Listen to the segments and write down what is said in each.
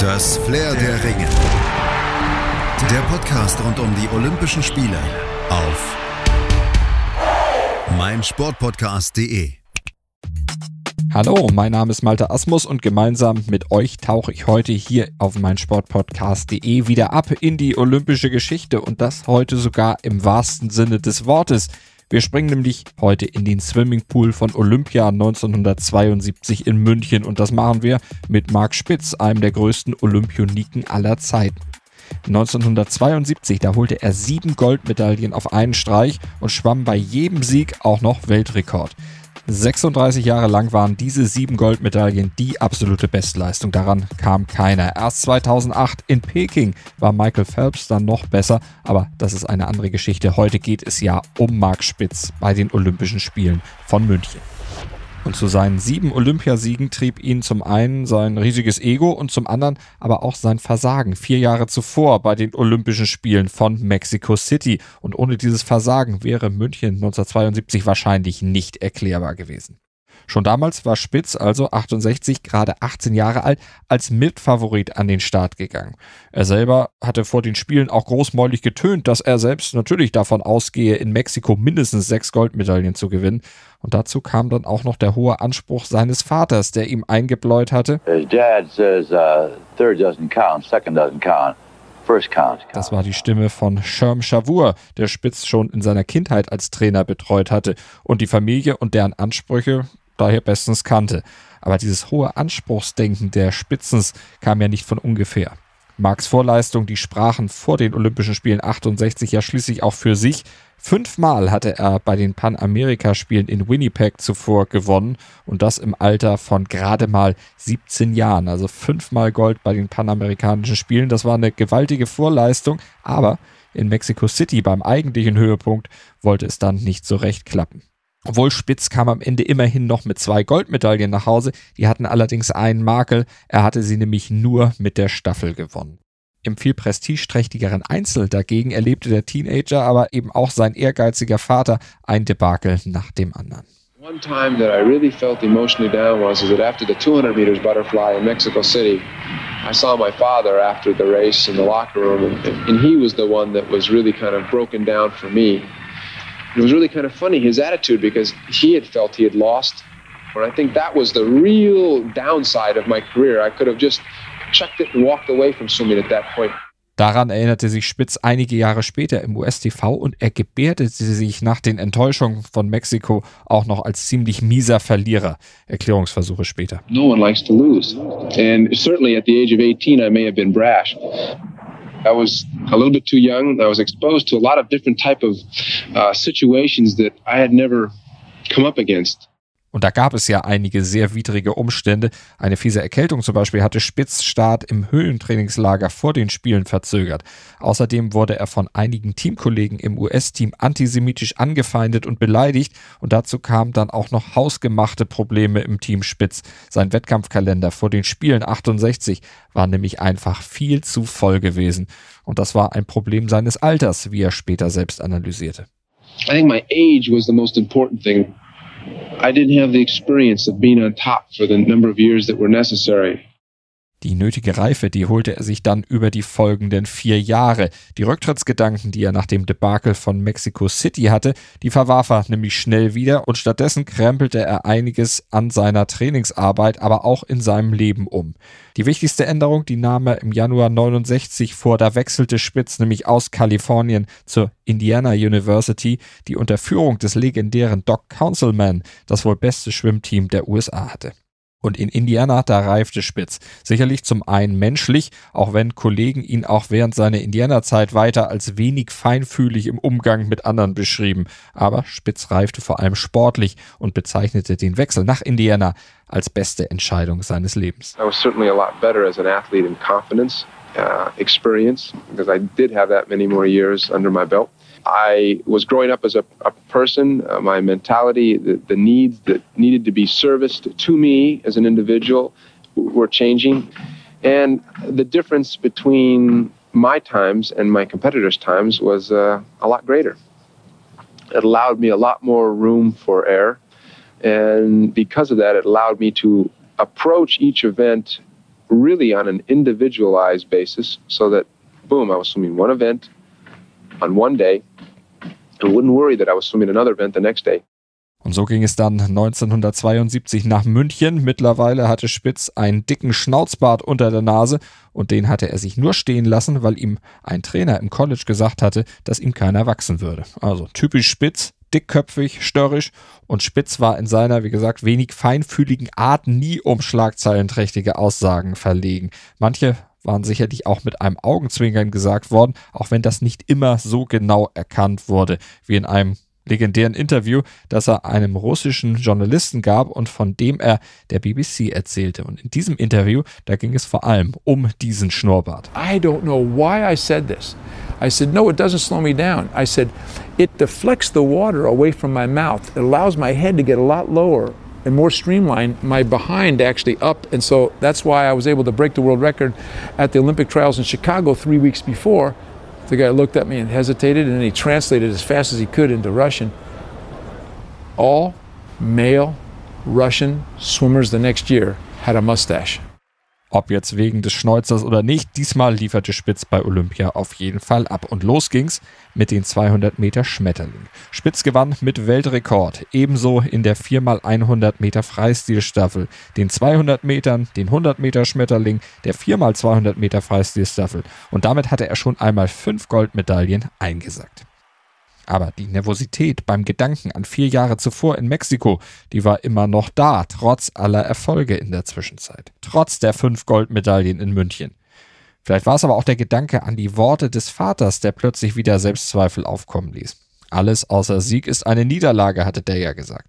Das Flair der Ringe. Der Podcast rund um die Olympischen Spiele auf meinsportpodcast.de. Hallo, mein Name ist Malte Asmus und gemeinsam mit euch tauche ich heute hier auf meinsportpodcast.de wieder ab in die olympische Geschichte und das heute sogar im wahrsten Sinne des Wortes. Wir springen nämlich heute in den Swimmingpool von Olympia 1972 in München und das machen wir mit Marc Spitz, einem der größten Olympioniken aller Zeiten. 1972, da holte er sieben Goldmedaillen auf einen Streich und schwamm bei jedem Sieg auch noch Weltrekord. 36 Jahre lang waren diese sieben Goldmedaillen die absolute Bestleistung. Daran kam keiner. Erst 2008 in Peking war Michael Phelps dann noch besser, aber das ist eine andere Geschichte. Heute geht es ja um Mark Spitz bei den Olympischen Spielen von München. Und zu seinen sieben Olympiasiegen trieb ihn zum einen sein riesiges Ego und zum anderen aber auch sein Versagen vier Jahre zuvor bei den Olympischen Spielen von Mexico City. Und ohne dieses Versagen wäre München 1972 wahrscheinlich nicht erklärbar gewesen. Schon damals war Spitz, also 68, gerade 18 Jahre alt, als Mitfavorit an den Start gegangen. Er selber hatte vor den Spielen auch großmäulig getönt, dass er selbst natürlich davon ausgehe, in Mexiko mindestens sechs Goldmedaillen zu gewinnen. Und dazu kam dann auch noch der hohe Anspruch seines Vaters, der ihm eingebläut hatte. Uh, das war die Stimme von Sherm Shavur, der Spitz schon in seiner Kindheit als Trainer betreut hatte und die Familie und deren Ansprüche daher bestens kannte. Aber dieses hohe Anspruchsdenken der Spitzens kam ja nicht von ungefähr. Marks Vorleistung, die sprachen vor den Olympischen Spielen 68 ja schließlich auch für sich. Fünfmal hatte er bei den Panamerikaspielen in Winnipeg zuvor gewonnen und das im Alter von gerade mal 17 Jahren. Also fünfmal Gold bei den Panamerikanischen Spielen. Das war eine gewaltige Vorleistung, aber in Mexico City beim eigentlichen Höhepunkt wollte es dann nicht so recht klappen. Obwohl Spitz kam am Ende immerhin noch mit zwei Goldmedaillen nach Hause, die hatten allerdings einen Makel, er hatte sie nämlich nur mit der Staffel gewonnen. Im viel prestigeträchtigeren Einzel dagegen erlebte der Teenager aber eben auch sein ehrgeiziger Vater ein Debakel nach dem anderen. One time that I really felt emotionally down was that after the 200 meters butterfly in Mexico City, I saw my father after the race in the locker room, and, and he was the one that was really kind of broken down for me. It was really kind of funny, his attitude, because he had felt he had lost. And I think that was the real downside of my career. I could have just checked it and walked away from swimming at that point. Daran erinnerte sich Spitz einige Jahre später im US-TV und er gebärdete sich nach den Enttäuschungen von Mexiko auch noch als ziemlich mieser Verlierer. Erklärungsversuche später. No one likes to lose. And certainly at the age of 18 I may have been brash. I was a little bit too young. I was exposed to a lot of different type of uh, situations that I had never come up against. Und da gab es ja einige sehr widrige Umstände. Eine fiese Erkältung zum Beispiel hatte Spitzstart im Höhlentrainingslager vor den Spielen verzögert. Außerdem wurde er von einigen Teamkollegen im US-Team antisemitisch angefeindet und beleidigt. Und dazu kamen dann auch noch hausgemachte Probleme im Team Spitz. Sein Wettkampfkalender vor den Spielen 68 war nämlich einfach viel zu voll gewesen. Und das war ein Problem seines Alters, wie er später selbst analysierte. I think my age was the most important thing I didn't have the experience of being on top for the number of years that were necessary. Die nötige Reife, die holte er sich dann über die folgenden vier Jahre. Die Rücktrittsgedanken, die er nach dem Debakel von Mexico City hatte, die verwarf er nämlich schnell wieder und stattdessen krempelte er einiges an seiner Trainingsarbeit, aber auch in seinem Leben um. Die wichtigste Änderung, die nahm er im Januar 69 vor, da wechselte Spitz nämlich aus Kalifornien zur Indiana University, die unter Führung des legendären Doc Councilman das wohl beste Schwimmteam der USA hatte. Und in Indiana, da reifte Spitz. Sicherlich zum einen menschlich, auch wenn Kollegen ihn auch während seiner Indiana-Zeit weiter als wenig feinfühlig im Umgang mit anderen beschrieben. Aber Spitz reifte vor allem sportlich und bezeichnete den Wechsel nach Indiana als beste Entscheidung seines Lebens. I was certainly a lot better as an athlete in confidence, uh, experience, because I did have that many more years under my belt. I was growing up as a, a person, uh, my mentality, the, the, needs that needed to be serviced to me as an individual were changing. And the difference between my times and my competitors' times was uh, a lot greater. It allowed me a lot more room for error. And because of that, it allowed me to approach each event really on an individualized basis so that, boom, I was swimming one event on one day wouldn't worry that I was swimming another event the next day. Und so ging es dann 1972 nach München. Mittlerweile hatte Spitz einen dicken Schnauzbart unter der Nase und den hatte er sich nur stehen lassen, weil ihm ein Trainer im College gesagt hatte, dass ihm keiner wachsen würde. Also typisch Spitz, dickköpfig, störrisch und Spitz war in seiner, wie gesagt, wenig feinfühligen Art nie um schlagzeilenträchtige Aussagen verlegen. Manche waren sicherlich auch mit einem Augenzwinkern gesagt worden, auch wenn das nicht immer so genau erkannt wurde, wie in einem legendären Interview, das er einem russischen Journalisten gab und von dem er der BBC erzählte. Und in diesem Interview, da ging es vor allem um diesen Schnurrbart. I don't know why I said this. I said, no, it doesn't slow me down. I said, it deflects the water away from my mouth. It allows my head to get a lot lower and more streamlined, my behind actually up. And so that's why I was able to break the world record at the Olympic trials in Chicago three weeks before. The guy looked at me and hesitated, and then he translated as fast as he could into Russian. All male Russian swimmers the next year had a mustache. Ob jetzt wegen des Schneuzers oder nicht, diesmal lieferte Spitz bei Olympia auf jeden Fall ab. Und los ging's mit den 200 Meter Schmetterling. Spitz gewann mit Weltrekord, ebenso in der 4x100 Meter Freistilstaffel, den 200 Metern, den 100 Meter Schmetterling, der 4x200 Meter Freistilstaffel. Und damit hatte er schon einmal fünf Goldmedaillen eingesackt. Aber die Nervosität beim Gedanken an vier Jahre zuvor in Mexiko, die war immer noch da, trotz aller Erfolge in der Zwischenzeit. Trotz der fünf Goldmedaillen in München. Vielleicht war es aber auch der Gedanke an die Worte des Vaters, der plötzlich wieder Selbstzweifel aufkommen ließ. Alles außer Sieg ist eine Niederlage, hatte der ja gesagt.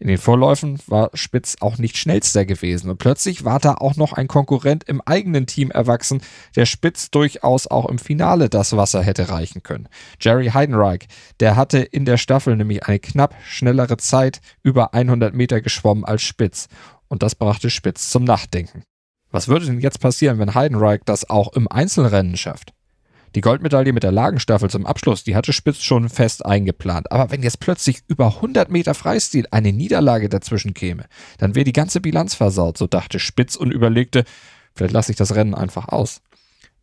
In den Vorläufen war Spitz auch nicht schnellster gewesen und plötzlich war da auch noch ein Konkurrent im eigenen Team erwachsen, der Spitz durchaus auch im Finale das Wasser hätte reichen können. Jerry Heidenreich, der hatte in der Staffel nämlich eine knapp schnellere Zeit über 100 Meter geschwommen als Spitz und das brachte Spitz zum Nachdenken. Was würde denn jetzt passieren, wenn Heidenreich das auch im Einzelrennen schafft? Die Goldmedaille mit der Lagenstaffel zum Abschluss, die hatte Spitz schon fest eingeplant. Aber wenn jetzt plötzlich über 100 Meter Freistil eine Niederlage dazwischen käme, dann wäre die ganze Bilanz versaut, so dachte Spitz und überlegte, vielleicht lasse ich das Rennen einfach aus.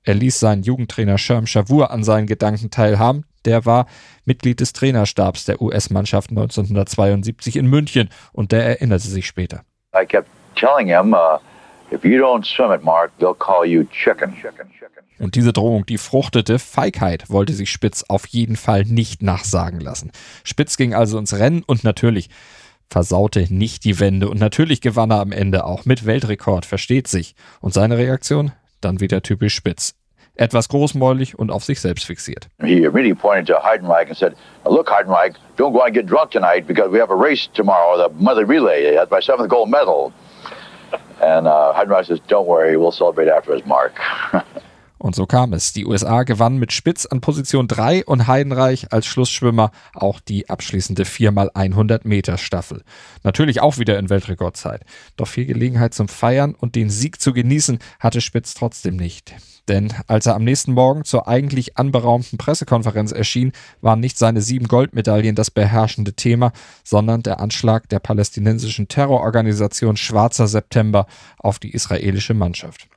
Er ließ seinen Jugendtrainer Sherm Shavur an seinen Gedanken teilhaben. Der war Mitglied des Trainerstabs der US-Mannschaft 1972 in München und der erinnerte sich später. I kept telling him, uh, if you don't swim it, Mark, they'll call you chicken. chicken, chicken. Und diese Drohung, die fruchtete. Feigheit wollte sich Spitz auf jeden Fall nicht nachsagen lassen. Spitz ging also ins Rennen und natürlich versaute nicht die Wende. Und natürlich gewann er am Ende auch mit Weltrekord, versteht sich. Und seine Reaktion? Dann wieder typisch Spitz. Etwas großmäulig und auf sich selbst fixiert. He really pointed to Heidenreich and said, look, Heidenreich, don't go out and get drunk tonight because we have a race tomorrow, the mother relay. That's my seventh gold medal. And uh, Heidenreich says, don't worry, we'll celebrate after his Mark. Und so kam es. Die USA gewannen mit Spitz an Position 3 und Heidenreich als Schlussschwimmer auch die abschließende 4x100 Meter Staffel. Natürlich auch wieder in Weltrekordzeit. Doch viel Gelegenheit zum Feiern und den Sieg zu genießen hatte Spitz trotzdem nicht. Denn als er am nächsten Morgen zur eigentlich anberaumten Pressekonferenz erschien, waren nicht seine sieben Goldmedaillen das beherrschende Thema, sondern der Anschlag der palästinensischen Terrororganisation Schwarzer September auf die israelische Mannschaft.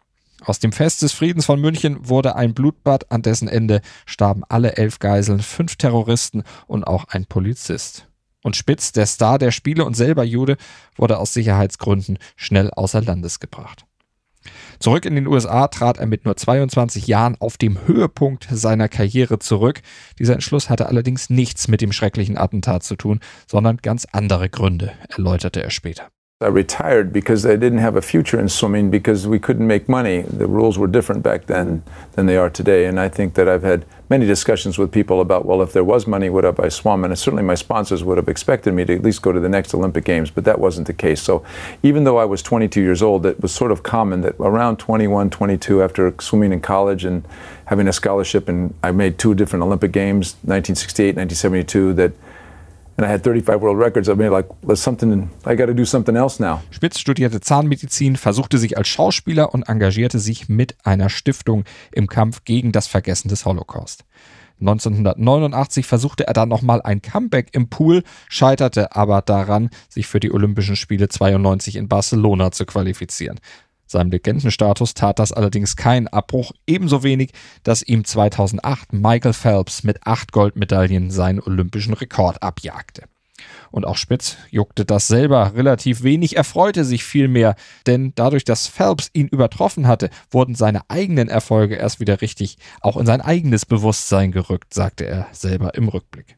Aus dem Fest des Friedens von München wurde ein Blutbad, an dessen Ende starben alle elf Geiseln, fünf Terroristen und auch ein Polizist. Und Spitz, der Star der Spiele und selber Jude, wurde aus Sicherheitsgründen schnell außer Landes gebracht. Zurück in den USA trat er mit nur 22 Jahren auf dem Höhepunkt seiner Karriere zurück. Dieser Entschluss hatte allerdings nichts mit dem schrecklichen Attentat zu tun, sondern ganz andere Gründe, erläuterte er später. I retired because I didn't have a future in swimming because we couldn't make money. The rules were different back then than they are today. And I think that I've had many discussions with people about, well, if there was money, would have I swum? And certainly my sponsors would have expected me to at least go to the next Olympic Games, but that wasn't the case. So even though I was 22 years old, it was sort of common that around 21, 22, after swimming in college and having a scholarship, and I made two different Olympic Games, 1968, 1972, that Spitz studierte Zahnmedizin, versuchte sich als Schauspieler und engagierte sich mit einer Stiftung im Kampf gegen das Vergessen des Holocaust. 1989 versuchte er dann nochmal ein Comeback im Pool, scheiterte aber daran, sich für die Olympischen Spiele 92 in Barcelona zu qualifizieren. Seinem Legendenstatus tat das allerdings keinen Abbruch, ebenso wenig, dass ihm 2008 Michael Phelps mit acht Goldmedaillen seinen olympischen Rekord abjagte. Und auch Spitz juckte das selber relativ wenig, er freute sich vielmehr, denn dadurch, dass Phelps ihn übertroffen hatte, wurden seine eigenen Erfolge erst wieder richtig auch in sein eigenes Bewusstsein gerückt, sagte er selber im Rückblick.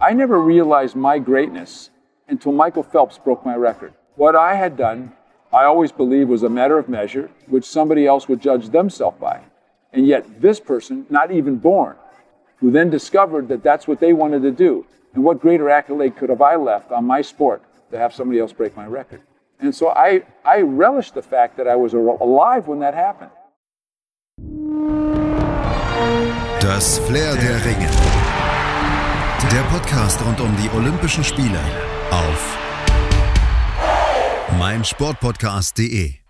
I never realized my greatness until Michael Phelps broke my record. What I had done I always believed was a matter of measure, which somebody else would judge themselves by. And yet, this person, not even born, who then discovered that that's what they wanted to do. And what greater accolade could have I left on my sport to have somebody else break my record? And so I, I relished the fact that I was alive when that happened. Das Flair der Ringe. Der Podcast rund um die Olympischen Spiele auf meinsportpodcast.de